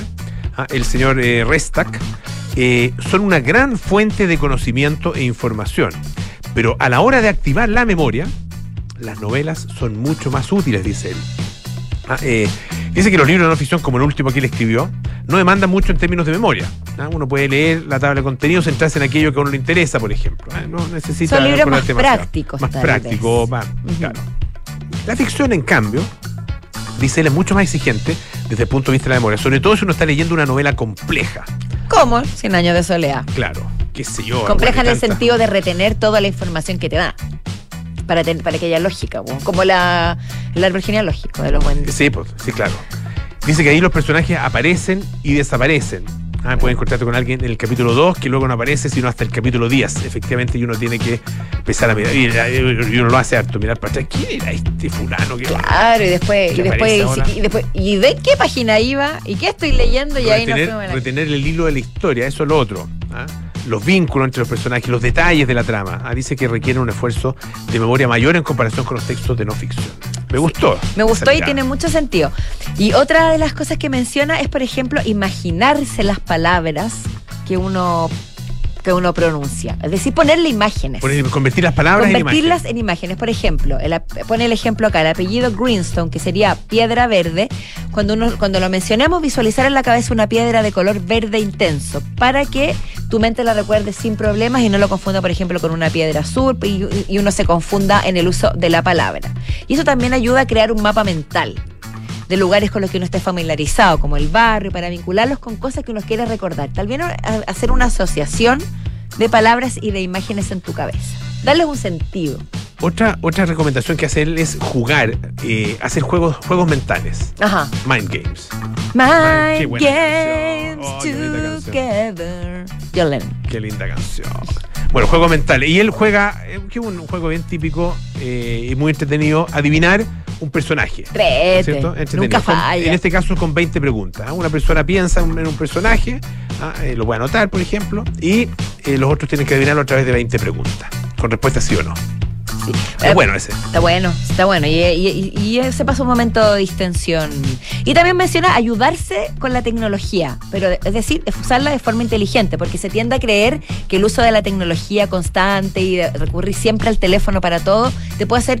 ah, el señor eh, Restak, eh, son una gran fuente de conocimiento e información. Pero a la hora de activar la memoria, las novelas son mucho más útiles, dice él. Ah, eh, dice que los libros de no ficción, como el último que él escribió, no demandan mucho en términos de memoria. Ah, Uno puede leer la tabla de contenidos, centrarse en aquello que a uno le interesa, por ejemplo. Ah, No necesita Son libros más prácticos, Más prácticos, más, Ujú. claro. La ficción, en cambio, dice él, es mucho más exigente desde el punto de vista de la memoria, sobre todo si uno está leyendo una novela compleja. ¿Cómo? Cien años de soledad. Claro, qué sé yo. Compleja en el sentido de retener toda la información que te da. Para, ten- para que haya lógica, como la, el árbol genealógico de los buenos. Sí, pues, sí, claro. Dice que ahí los personajes aparecen y desaparecen. Ah, pueden encontrarte con alguien en el capítulo 2 que luego no aparece, sino hasta el capítulo 10. Efectivamente, y uno tiene que empezar a mirar. Y, uno lo hace harto, mirar para atrás. ¿Quién era este fulano? que Claro, y después, y después, y después, y de qué página iba, y qué estoy leyendo, y ahí no retener, fuimos a la- retener el hilo de la historia, eso es lo otro. ¿ah? Los vínculos entre los personajes, los detalles de la trama. Ah, dice que requiere un esfuerzo de memoria mayor en comparación con los textos de no ficción. Me gustó. Me gustó y mirada. tiene mucho sentido. Y otra de las cosas que menciona es, por ejemplo, imaginarse las palabras que uno que uno pronuncia. Es decir, ponerle imágenes. Poner- convertir las palabras Convertirlas en en imágenes. Por ejemplo, el pone el ejemplo acá, el apellido Greenstone, que sería piedra verde. Cuando, uno, cuando lo mencionamos, visualizar en la cabeza una piedra de color verde intenso, para que tu mente la recuerde sin problemas y no lo confunda, por ejemplo, con una piedra azul y, y uno se confunda en el uso de la palabra. Y eso también ayuda a crear un mapa mental de lugares con los que uno esté familiarizado, como el barrio, para vincularlos con cosas que uno quiere recordar. Tal vez hacer una asociación de palabras y de imágenes en tu cabeza. Darles un sentido. Otra, otra recomendación que hace él es jugar, eh, hacer juegos, juegos mentales, Ajá. mind games. Buena games. Oh, together. John Lennon. Qué linda canción. Bueno, juegos mentales. Y él juega, eh, que es un juego bien típico eh, y muy entretenido, adivinar un personaje. Nunca Con- falla. en este caso con 20 preguntas. ¿ah? Una persona piensa en un personaje, ¿ah? Eh, lo puede anotar, por ejemplo, y los otros tienen que adivinarlo a través de 20 preguntas, con respuesta sí o no. Sí. Es Eh, bueno ese. Está bueno, está bueno. Y, y- y- ese pasa un momento de distensión. Y también menciona ayudarse con la tecnología, pero es decir, usarla de forma inteligente, porque se tiende a creer que el uso de la tecnología constante y de recurrir siempre al teléfono para todo te puede hacer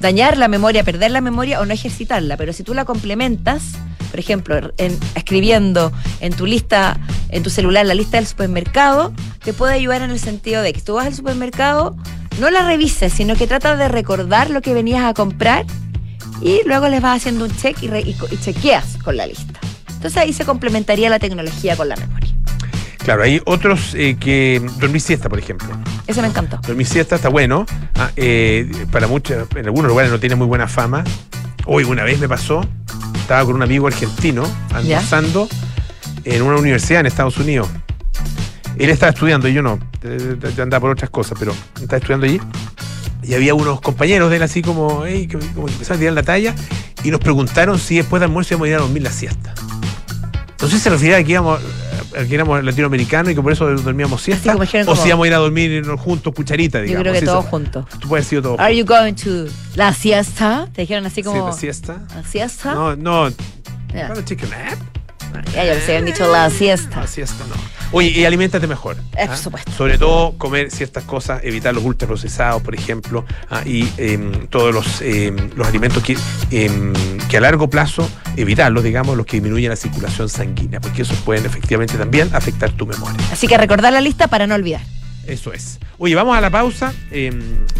dañar la memoria, perder la memoria o no ejercitarla. Pero si tú la complementas, por ejemplo, en- escribiendo en tu lista, en tu celular, la lista del supermercado, te puede ayudar en el sentido de que tú vas al supermercado, no la revises, sino que tratas de recordar lo que venías a comprar y luego les vas haciendo un check y, re- y chequeas con la lista. Entonces ahí se complementaría la tecnología con la memoria. Claro, hay otros eh, que dormir siesta, por ejemplo. Eso me encantó. Dormir siesta está bueno. Ah, eh, para muchos, en algunos lugares no tiene muy buena fama. Hoy una vez me pasó, estaba con un amigo argentino ¿Ya? almorzando en una universidad en Estados Unidos. Él estaba estudiando y yo no. Yo andaba por otras cosas, pero estaba estudiando allí. Y había unos compañeros de él así como, "Ey", que, como que empezaron a tirar la talla y nos preguntaron si después de almuerzo íbamos a ir a dormir la siesta. Si se refería a que íbamos, a que éramos latinoamericanos y que por eso dormíamos siesta. o si íbamos a ir a dormir juntos, cucharita, Yo digamos. creo que todos juntos. Tú puedes decir todo. Are you going to la siesta? Te dijeron así como Sí, la siesta. la siesta. No, no. ¿Para chicken nap? Ya, ya les habían dicho la siesta. La siesta no. Oye, y aliméntate mejor. Eh, ¿ah? por supuesto. Sobre todo comer ciertas cosas, evitar los ultraprocesados, por ejemplo, ¿ah? y em, todos los, em, los alimentos que, em, que a largo plazo, evitarlos, digamos, los que disminuyen la circulación sanguínea, porque esos pueden efectivamente también afectar tu memoria. Así que recordar la lista para no olvidar. Eso es. Oye, vamos a la pausa. Eh,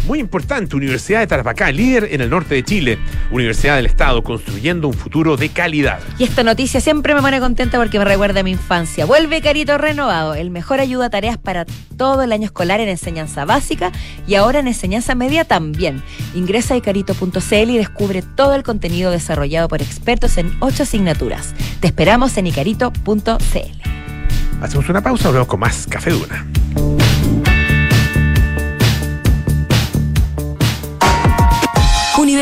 muy importante, Universidad de Tarapacá, líder en el norte de Chile. Universidad del Estado, construyendo un futuro de calidad. Y esta noticia siempre me pone contenta porque me recuerda a mi infancia. Vuelve Carito Renovado, el mejor ayuda a tareas para todo el año escolar en enseñanza básica y ahora en enseñanza media también. Ingresa a icarito.cl y descubre todo el contenido desarrollado por expertos en ocho asignaturas. Te esperamos en icarito.cl. Hacemos una pausa, volvemos con más Café Duna.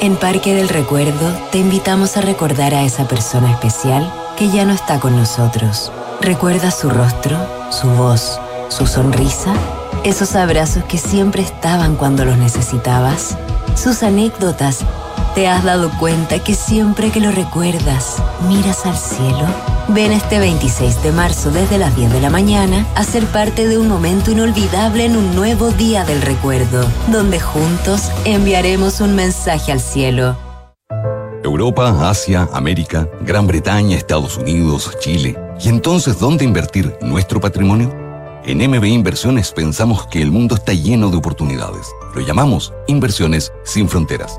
En Parque del Recuerdo te invitamos a recordar a esa persona especial que ya no está con nosotros. ¿Recuerda su rostro, su voz, su sonrisa? Esos abrazos que siempre estaban cuando los necesitabas. Sus anécdotas. ¿Te has dado cuenta que siempre que lo recuerdas, miras al cielo? Ven este 26 de marzo desde las 10 de la mañana a ser parte de un momento inolvidable en un nuevo día del recuerdo, donde juntos enviaremos un mensaje al cielo. Europa, Asia, América, Gran Bretaña, Estados Unidos, Chile. ¿Y entonces dónde invertir nuestro patrimonio? En MB Inversiones pensamos que el mundo está lleno de oportunidades. Lo llamamos Inversiones sin Fronteras.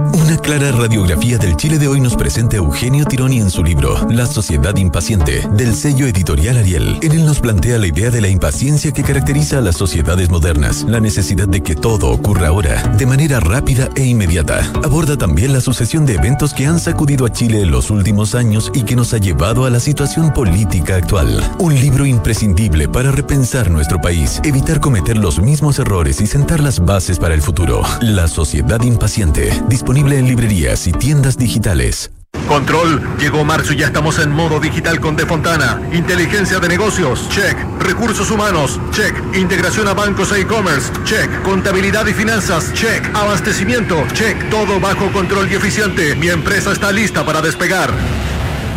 Una clara radiografía del Chile de hoy nos presenta Eugenio Tironi en su libro La sociedad impaciente, del sello editorial Ariel. En él nos plantea la idea de la impaciencia que caracteriza a las sociedades modernas, la necesidad de que todo ocurra ahora, de manera rápida e inmediata. Aborda también la sucesión de eventos que han sacudido a Chile en los últimos años y que nos ha llevado a la situación política actual. Un libro imprescindible para repensar nuestro país, evitar cometer los mismos errores y sentar las bases para el futuro. La sociedad impaciente, disponible en librerías y tiendas digitales. Control, llegó marzo y ya estamos en modo digital con De Fontana. Inteligencia de negocios, check. Recursos humanos, check. Integración a bancos e e-commerce, check. Contabilidad y finanzas, check. Abastecimiento, check. Todo bajo control y eficiente. Mi empresa está lista para despegar.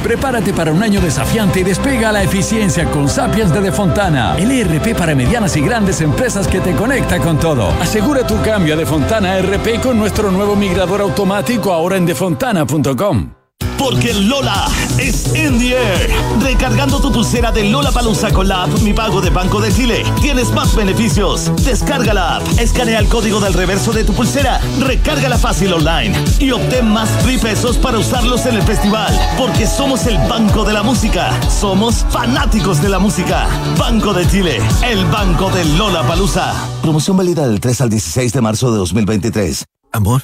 Prepárate para un año desafiante y despega la eficiencia con Sapiens de Defontana, el ERP para medianas y grandes empresas que te conecta con todo. Asegura tu cambio a Defontana RP con nuestro nuevo migrador automático ahora en defontana.com. Porque Lola es in the air. Recargando tu pulsera de Lola Palusa con la app Mi Pago de Banco de Chile, tienes más beneficios. Descarga la app, escanea el código del reverso de tu pulsera, recárgala fácil online y obtén más free pesos para usarlos en el festival. Porque somos el Banco de la Música. Somos fanáticos de la música. Banco de Chile, el Banco de Lola Palusa. Promoción válida del 3 al 16 de marzo de 2023. Amor,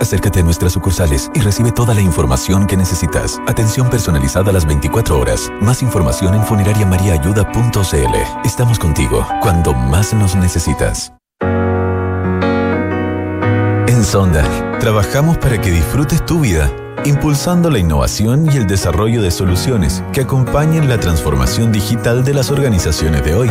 Acércate a nuestras sucursales y recibe toda la información que necesitas. Atención personalizada a las 24 horas. Más información en funerariamariaayuda.cl. Estamos contigo cuando más nos necesitas. En Sonda, trabajamos para que disfrutes tu vida, impulsando la innovación y el desarrollo de soluciones que acompañen la transformación digital de las organizaciones de hoy.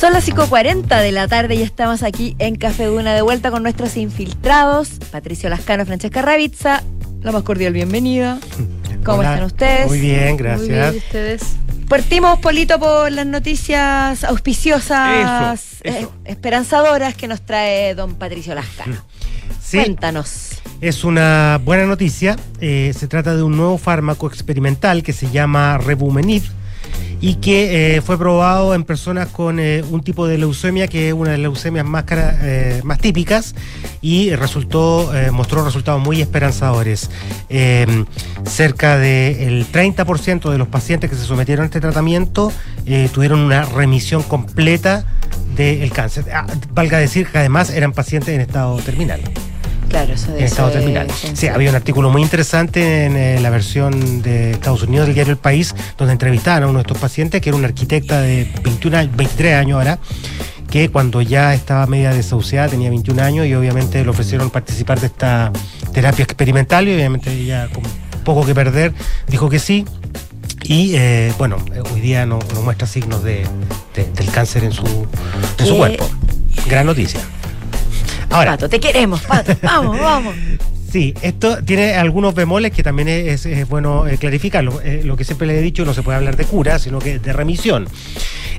Son las 5.40 de la tarde y estamos aquí en Café Duna de vuelta con nuestros infiltrados. Patricio Lascano, Francesca Ravizza. La más cordial bienvenida. ¿Cómo Hola. están ustedes? Muy bien, gracias. Muy bien, ¿y ustedes? Partimos, Polito, por las noticias auspiciosas, Eso, eso. eh, esperanzadoras que nos trae don Patricio Lascano. Sí. Cuéntanos. Es una buena noticia. Eh, se trata de un nuevo fármaco experimental que se llama Rebumenib y que eh, fue probado en personas con eh, un tipo de leucemia que es una de las leucemias más, cara- eh, más típicas y resultó, mostró resultados muy esperanzadores. Eh, cerca del 30% de los pacientes que se sometieron a este tratamiento tuvieron una remisión completa del cáncer. Ah, valga decir que además eran pacientes en estado terminal. Claro, eso de En estado terminal. Sí, había un artículo muy interesante en eh, la versión de Estados Unidos del diario El País, donde entrevistaban a uno de estos pacientes, que era una arquitecta de 21, años- 23 años ahora, que cuando ya estaba media desahuciada, tenía 21 años, y obviamente le ofrecieron participar de esta terapia experimental, y obviamente ella, con poco que perder, dijo que sí. Y eh, bueno, hoy día no, no muestra signos de, de- del cáncer en su, en su cuerpo. Gran noticia. Ahora, Pato, te queremos, Pato. Vamos, vamos. Sí, esto tiene algunos bemoles que también es, es bueno eh, clarificarlo. Eh, lo que siempre le he dicho, no se puede hablar de cura, sino que de remisión.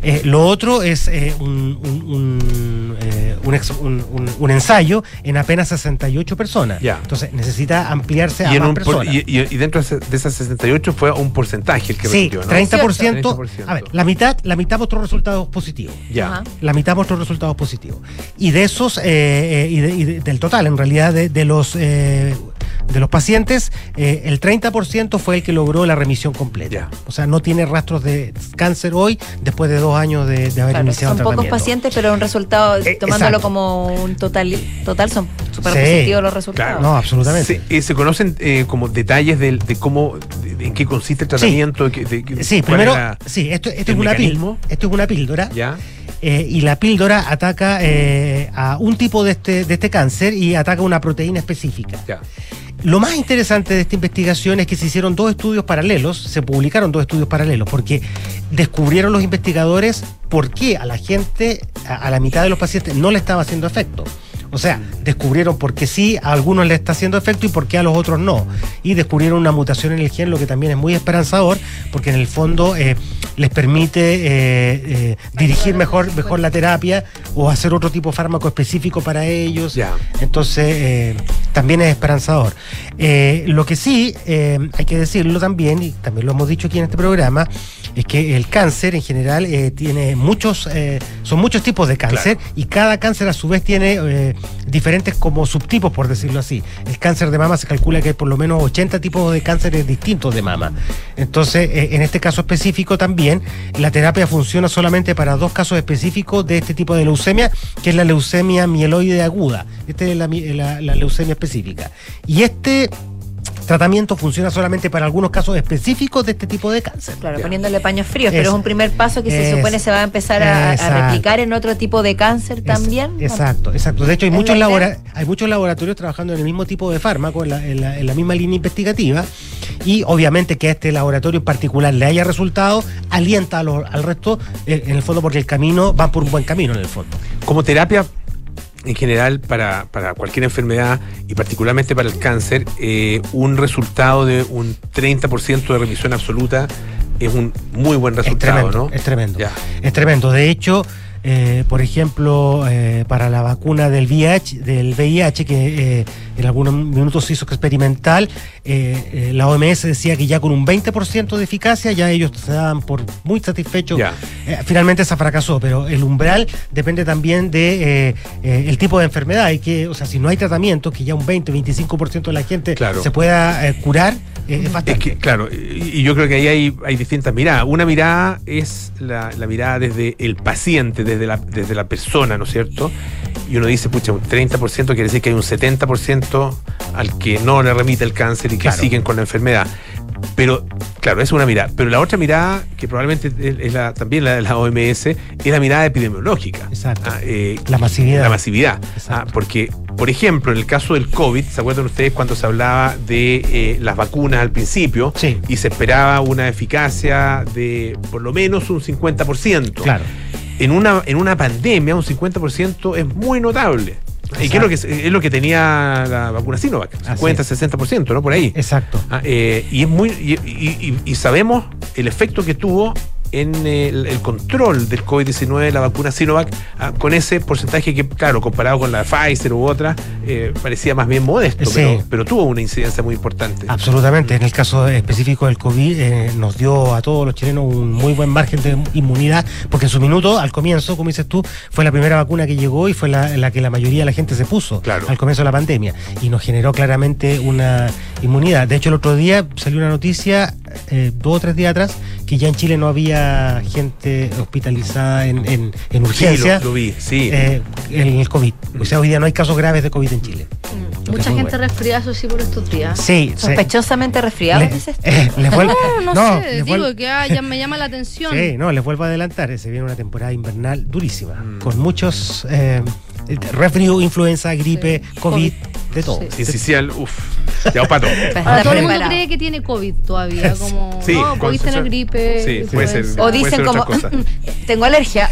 Eh, lo otro es eh, un, un- un, eh, un ex- un- un- un ensayo en apenas 68 personas. Ya. Entonces necesita ampliarse a Y, más por- personas. y- y- y dentro de esas 68 fue un porcentaje el que Sí, vendió, ¿no? 30%. 30%. A ver, la mitad, la mitad mostró resultados positivos. Ya. Ajá. La mitad mostró resultados positivos. Y de esos, eh, eh, y, de- y de- del total, en realidad, de, de los eh, de los pacientes, eh, el 30% fue el que logró la remisión completa. O sea, no tiene rastros de cáncer hoy después de dos años de, de haber Claro, iniciado son el pocos tratamiento. pacientes, pero un resultado, Eh, tomándolo exacto. como un total, total son súper Sí. positivos los resultados. No, absolutamente. Se, eh, ¿se conocen eh, como detalles de, cómo, de, de en qué consiste el tratamiento? de de Sí, primero, sí, esto, esto es una píldora. Esto es una píldora. ¿Ya? eh, y la píldora ataca eh, a un tipo de este, de este cáncer y ataca una proteína específica. Ya. Lo más interesante de esta investigación es que se hicieron dos estudios paralelos, se publicaron dos estudios paralelos, porque descubrieron los investigadores por qué a la gente, a, a la mitad de los pacientes, no le estaba haciendo efecto. O sea, descubrieron por qué sí a algunos le está haciendo efecto y por qué a los otros no. Y descubrieron una mutación en el gen, lo que también es muy esperanzador, porque en el fondo eh, les permite eh, eh, dirigir mejor, mejor la terapia o hacer otro tipo de fármaco específico para ellos. Entonces, eh, también es esperanzador. Eh, lo que sí, hay que decirlo también, y también lo hemos dicho aquí en este programa, es que el cáncer en general eh, tiene muchos, eh, son muchos tipos de cáncer y cada cáncer a su vez tiene eh, diferentes como subtipos, por decirlo así. El cáncer de mama se calcula que hay por lo menos 80 tipos de cánceres distintos de mama. Entonces, en este caso específico también, la terapia funciona solamente para dos casos específicos de este tipo de leucemia, que es la leucemia mieloide aguda. Esta es la, mi- la- la leucemia específica. Y este tratamiento funciona solamente para algunos casos específicos de este tipo de cáncer. Claro, poniéndole paños fríos, pero Es- un primer paso que se supone se va a empezar a, replicar en otro tipo de cáncer también. Exacto, exacto. De hecho, hay muchos, labora- hay muchos laboratorios trabajando en el mismo tipo de fármaco, en la, en la- en la misma línea investigativa, y obviamente que a este laboratorio en particular le haya resultado, alienta a los- al resto, en el fondo, porque el camino, van por un buen camino en el fondo. Como terapia en general para, para cualquier enfermedad y particularmente para el cáncer, eh, un resultado de un 30% de remisión absoluta es un muy buen resultado, tremendo, ¿no? es tremendo. Ya. Es tremendo. De hecho, eh, por ejemplo, eh, para la vacuna del VIH, del VIH que eh, en algunos minutos se hizo experimental, la OMS decía que ya con un 20% de eficacia ya ellos se daban por muy satisfechos. Finalmente esa fracasó, pero el umbral depende también de el tipo de enfermedad. Y que, o sea, si no hay tratamiento, que ya un 20-25% de la gente Claro. se pueda curar, es. Es que, claro, y, y yo creo que ahí hay, hay distintas miradas. Una mirada es la, la mirada desde el paciente, desde la, desde la persona, ¿no es cierto? Y uno dice, pucha, un 30% quiere decir que hay un 70% al que no le remite el cáncer y que Claro. siguen con la enfermedad. Pero, claro, es una mirada. Pero la otra mirada, que probablemente es, la, también la de la OMS, es la mirada epidemiológica. Exacto. Ah, eh, La masividad. La masividad. Ah, porque, por ejemplo, en el caso del COVID, ¿se acuerdan ustedes cuando se hablaba de eh, las vacunas al principio? Y se esperaba una eficacia de por lo menos un 50%. Claro. En una, en una pandemia, un 50% es muy notable. ¿Y qué es lo, que, es lo que tenía la vacuna Sinovac? 50, 60%, ¿no? Por ahí. Exacto. Ah, eh, y es muy y, y- y- y sabemos el efecto que tuvo en el, el control del COVID-19 de la vacuna Sinovac ah, con ese porcentaje que, claro, comparado con la Pfizer u otra, eh, parecía más bien modesto, Sí. pero, pero tuvo una incidencia muy importante. Absolutamente. En el caso específico del COVID, eh, nos dio a todos los chilenos un muy buen margen de inmunidad, porque en su minuto, al comienzo, como dices tú, fue la primera vacuna que llegó y fue la, la que la mayoría de la gente se puso al comienzo de la pandemia. Y nos generó claramente una inmunidad. De hecho, el otro día salió una noticia, eh, dos o tres días atrás, que ya en Chile no había gente hospitalizada en, en, en urgencia. Sí, lo, lo vi, sí. eh, en el COVID. O sea, hoy día no hay casos graves de COVID en Chile. Que Mucha gente resfriada, eso sí, por estos días. Sí. Sospechosamente resfriado, Le- dices tú. eh, les vuelvo- No, no, no, sé, digo vuelvo- que ah, ya me llama la atención. Sí, no, les vuelvo a adelantar. Se viene una temporada invernal durísima, Mm. con muchos eh, resfrío, influenza, gripe, COVID, de todo. Sí, sí, sí, al- uf. Ya, pato. Ahora todo el mundo cree que tiene COVID todavía, como Sí, no, podéis tener gripe. Sí, puede ser. O puede dicen ser como, tengo alergia.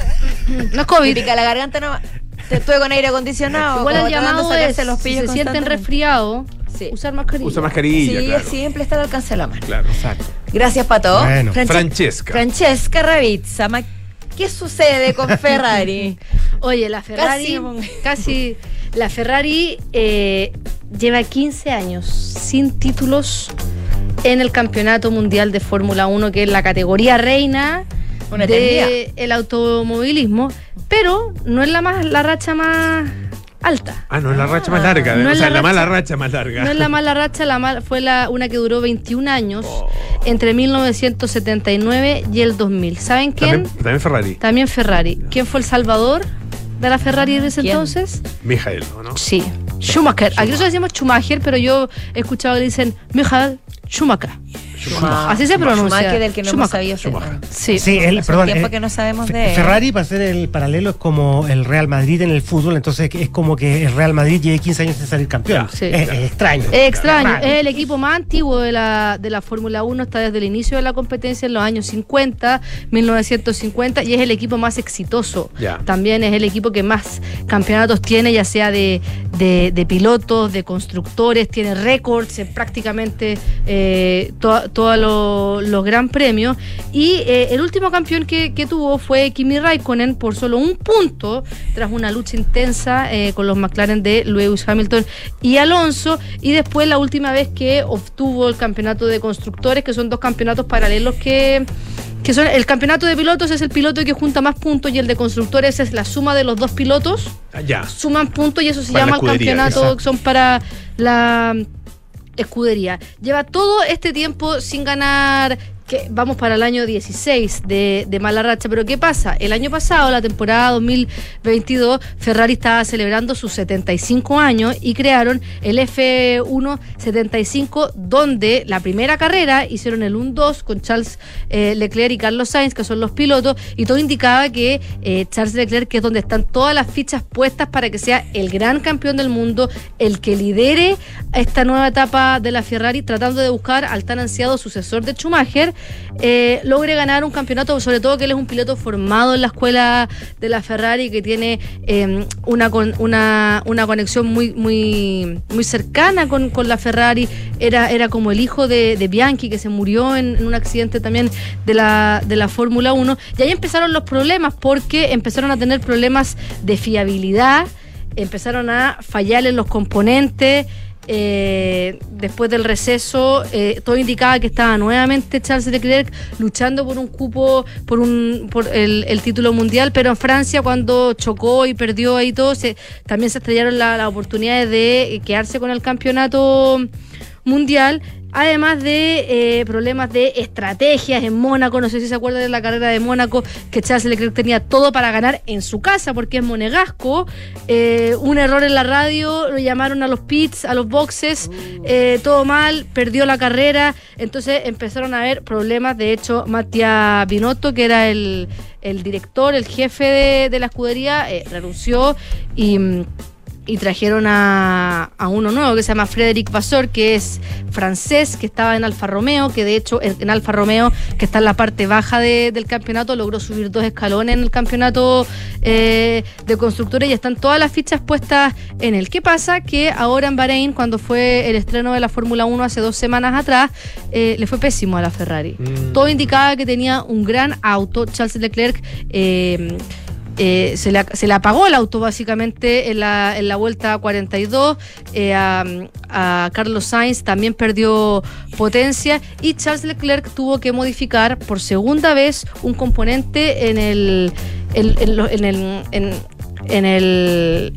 No es COVID. Pica la garganta nomás. Te estuve con aire acondicionado. Igual el llamado es, los si pillos se sienten resfriados, usar mascarilla. Usa mascarilla, Sí, claro. siempre está al alcance de la mano. Claro. Exacto. Gracias, Pato. Bueno. Franche- Francesca. Francesca Ravizza. ¿Qué sucede con Ferrari? Oye, la Ferrari, Casi. la Ferrari eh, lleva 15 años sin títulos en el Campeonato Mundial de Fórmula 1, que es la categoría reina del automovilismo, pero no es la más la racha más alta. Ah, no es la racha más larga. No o es sea, la la, mala racha- racha más larga. No es la mala racha, la mal- fue la, una que duró 21 años Oh. entre 1979 y el 2000. ¿Saben quién? También, también Ferrari. También Ferrari. ¿Quién fue el salvador de la Ferrari de ese ¿quién? entonces? Mijael, ¿o ¿no? Sí, Schumacher. Aquí nosotros decimos Schumacher, pero yo he escuchado que dicen Michael Schumacher. Así se pronuncia. Schumacher, del que no hemos sabido. Sí. Sí, él, perdón, tiempo eh, que no sabemos de él. Ferrari, para hacer el paralelo, es como el Real Madrid en el fútbol, entonces es como que el Real Madrid lleve 15 años sin salir campeón. Sí. es, es extraño. Es extraño, Raro. es el equipo más antiguo de la, de la Fórmula 1, está desde el inicio de la competencia en los años 50, 1950, y es el equipo más exitoso. Ya. También es el equipo que más campeonatos tiene, ya sea de, de- de pilotos, de constructores, tiene récords en prácticamente eh, todos los los gran premios. Y eh, el último campeón que, que tuvo fue Kimi Raikkonen por solo un punto, tras una lucha intensa eh, con los McLaren de Lewis Hamilton y Alonso. Y después la última vez que obtuvo el campeonato de constructores, que son dos campeonatos paralelos que que son el campeonato de pilotos es el piloto que junta más puntos y el de constructores es la suma de los dos pilotos Ah, ya. suman puntos y eso se Para llama el campeonato exacto. son para la escudería. Lleva todo este tiempo sin ganar, que vamos para el año 16 de, de mala racha, pero ¿qué pasa? El año pasado, la temporada 2022, Ferrari estaba celebrando sus 75 años y crearon el F1 75, donde la primera carrera hicieron el 1-2 con Charles eh, Leclerc y Carlos Sainz, que son los pilotos, y todo indicaba que eh, Charles Leclerc, que es donde están todas las fichas puestas para que sea el gran campeón del mundo, el que lidere esta nueva etapa de la Ferrari, tratando de buscar al tan ansiado sucesor de Schumacher, eh, logre ganar un campeonato, sobre todo que él es un piloto formado en la escuela de la Ferrari, que tiene eh, una, una, una conexión muy, muy, muy cercana con, con la Ferrari, era, era como el hijo de, de Bianchi, que se murió en, en un accidente también de la, de la Fórmula 1, y ahí empezaron los problemas, porque empezaron a tener problemas de fiabilidad, empezaron a fallar en los componentes. Eh, después del receso, eh, todo indicaba que estaba nuevamente Charles Leclerc luchando por un cupo, por un por el, el título mundial, pero en Francia cuando chocó y perdió ahí todo, se, también se estrellaron la- las oportunidades de quedarse con el campeonato mundial. Además de eh, problemas de estrategias en Mónaco, no sé si se acuerdan de la carrera de Mónaco, que Charles Leclerc tenía todo para ganar en su casa, porque es monegasco. Eh, un error en la radio, lo llamaron a los pits, a los boxes, eh, todo mal, perdió la carrera. Entonces empezaron a haber problemas. De hecho, Mattia Binotto, que era el, el director, el jefe de, de la escudería, renunció y. mm, y trajeron a, a uno nuevo que se llama Frédéric Vasseur, que es francés, que estaba en Alfa Romeo, que de hecho en, en Alfa Romeo, que está en la parte baja de- del campeonato, logró subir dos escalones en el campeonato eh, de constructores y están todas las fichas puestas en él. ¿Qué pasa? Que ahora en Bahrein, cuando fue el estreno de la Fórmula 1 hace dos semanas atrás, eh, le fue pésimo a la Ferrari. Todo indicaba que tenía un gran auto, Charles Leclerc. eh, eh, se, le, se le apagó el auto básicamente en la, en la vuelta 42. eh, a, Carlos Sainz también perdió potencia y Charles Leclerc tuvo que modificar por segunda vez un componente en el. En el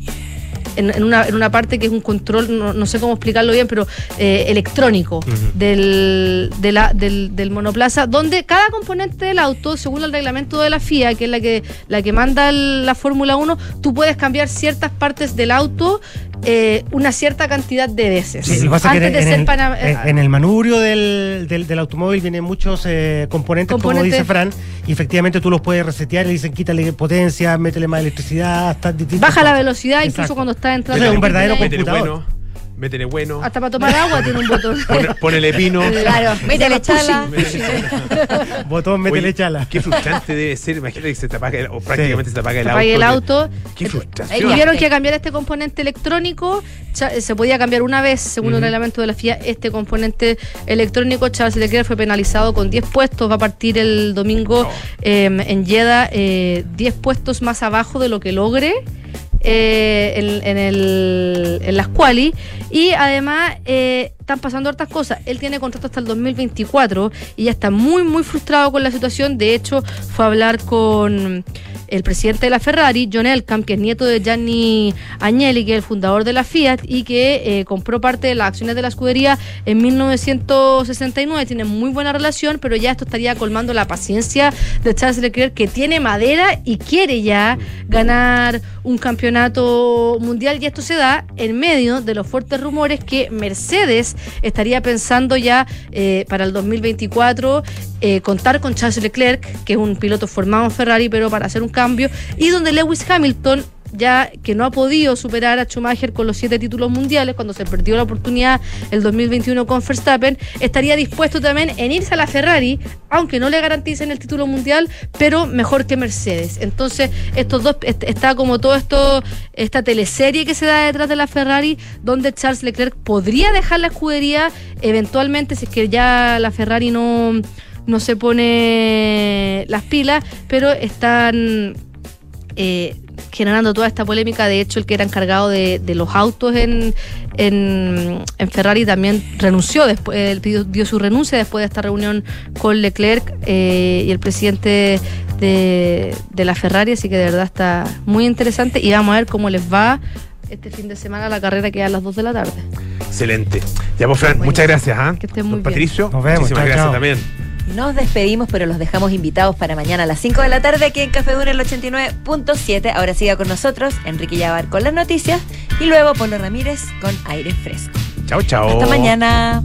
en, en una, en una parte que es un control, no, no sé cómo explicarlo bien, pero eh, electrónico del, de la- del, del monoplaza, donde cada componente del auto, según el reglamento de la FIA, que es la que, la que manda el- la Fórmula 1, tú puedes cambiar ciertas partes del auto eh, una cierta cantidad de veces. Sí, lo que pasa es que Antes en, de ser el, pana- eh, en- el manubrio del, del, del automóvil vienen muchos eh, componentes, como dice Fran, y efectivamente tú los puedes resetear, le dicen quítale potencia, métele más electricidad, hasta distintas baja la velocidad incluso cuando está entrando. Entonces, en un verdadero computador. bueno. Métele bueno. Hasta para tomar agua tiene un botón. Pone- Ponele pino. Claro, métele chala. Botón, métele Oye, chala. Qué frustrante debe ser. Imagínate que se te apaga el, o prácticamente se te apaga el Se auto. apague el que- auto. Qué Y frustración. vieron que cambiar este componente electrónico cha- se podía cambiar una vez, según el reglamento de la FIA, este componente electrónico. Charles Leclerc fue penalizado con 10 puestos, va a partir el domingo eh, en Jeddah, eh, 10 puestos más abajo de lo que logre. Eh, en, el, en las quali. Y además eh, están pasando hartas cosas. Él tiene contrato hasta el 2024 y ya está muy, muy frustrado con la situación. De hecho, fue a hablar con el presidente de la Ferrari, John Elkamp, que es nieto de Gianni Agnelli, que es el fundador de la Fiat y que eh, compró parte de las acciones de la escudería en 1969. Tienen muy buena relación, pero ya esto estaría colmando la paciencia de Charles Leclerc, que tiene madera y quiere ya ganar un campeonato mundial. Y esto se da en medio de los fuertes rumores que Mercedes estaría pensando ya eh, para el 2024 eh, contar con Charles Leclerc, que es un piloto formado en Ferrari, pero para hacer un cambio, y donde Lewis Hamilton ya que no ha podido superar a Schumacher con los siete títulos mundiales cuando se perdió la oportunidad el 2021 con Verstappen, estaría dispuesto también en irse a la Ferrari, aunque no le garanticen el título mundial, pero mejor que Mercedes. Entonces, estos dos, est- está como todo esto, esta teleserie que se da detrás de la Ferrari, donde Charles Leclerc podría dejar la escudería eventualmente, si es que ya la Ferrari no, no se pone las pilas, pero están eh, generando toda esta polémica. De hecho, el que era encargado de, de los autos en, en, en Ferrari también renunció, después él pidió, dio su renuncia después de esta reunión con Leclerc eh, y el presidente de, de la Ferrari. Así que de verdad está muy interesante y vamos a ver cómo les va este fin de semana la carrera que es a las 2 de la tarde. Excelente. Ya, pues, Fran, muchas gracias. ¿ah? Que estén muy Don bien. Patricio, Nos vemos, muchísimas chao, gracias chao. también. Nos despedimos, pero los dejamos invitados para mañana a las 5 de la tarde aquí en Café Duna el 89.7. Ahora siga con nosotros Enrique Yavar con las noticias y luego Polo Ramírez con aire fresco. Chao, chao. Hasta mañana.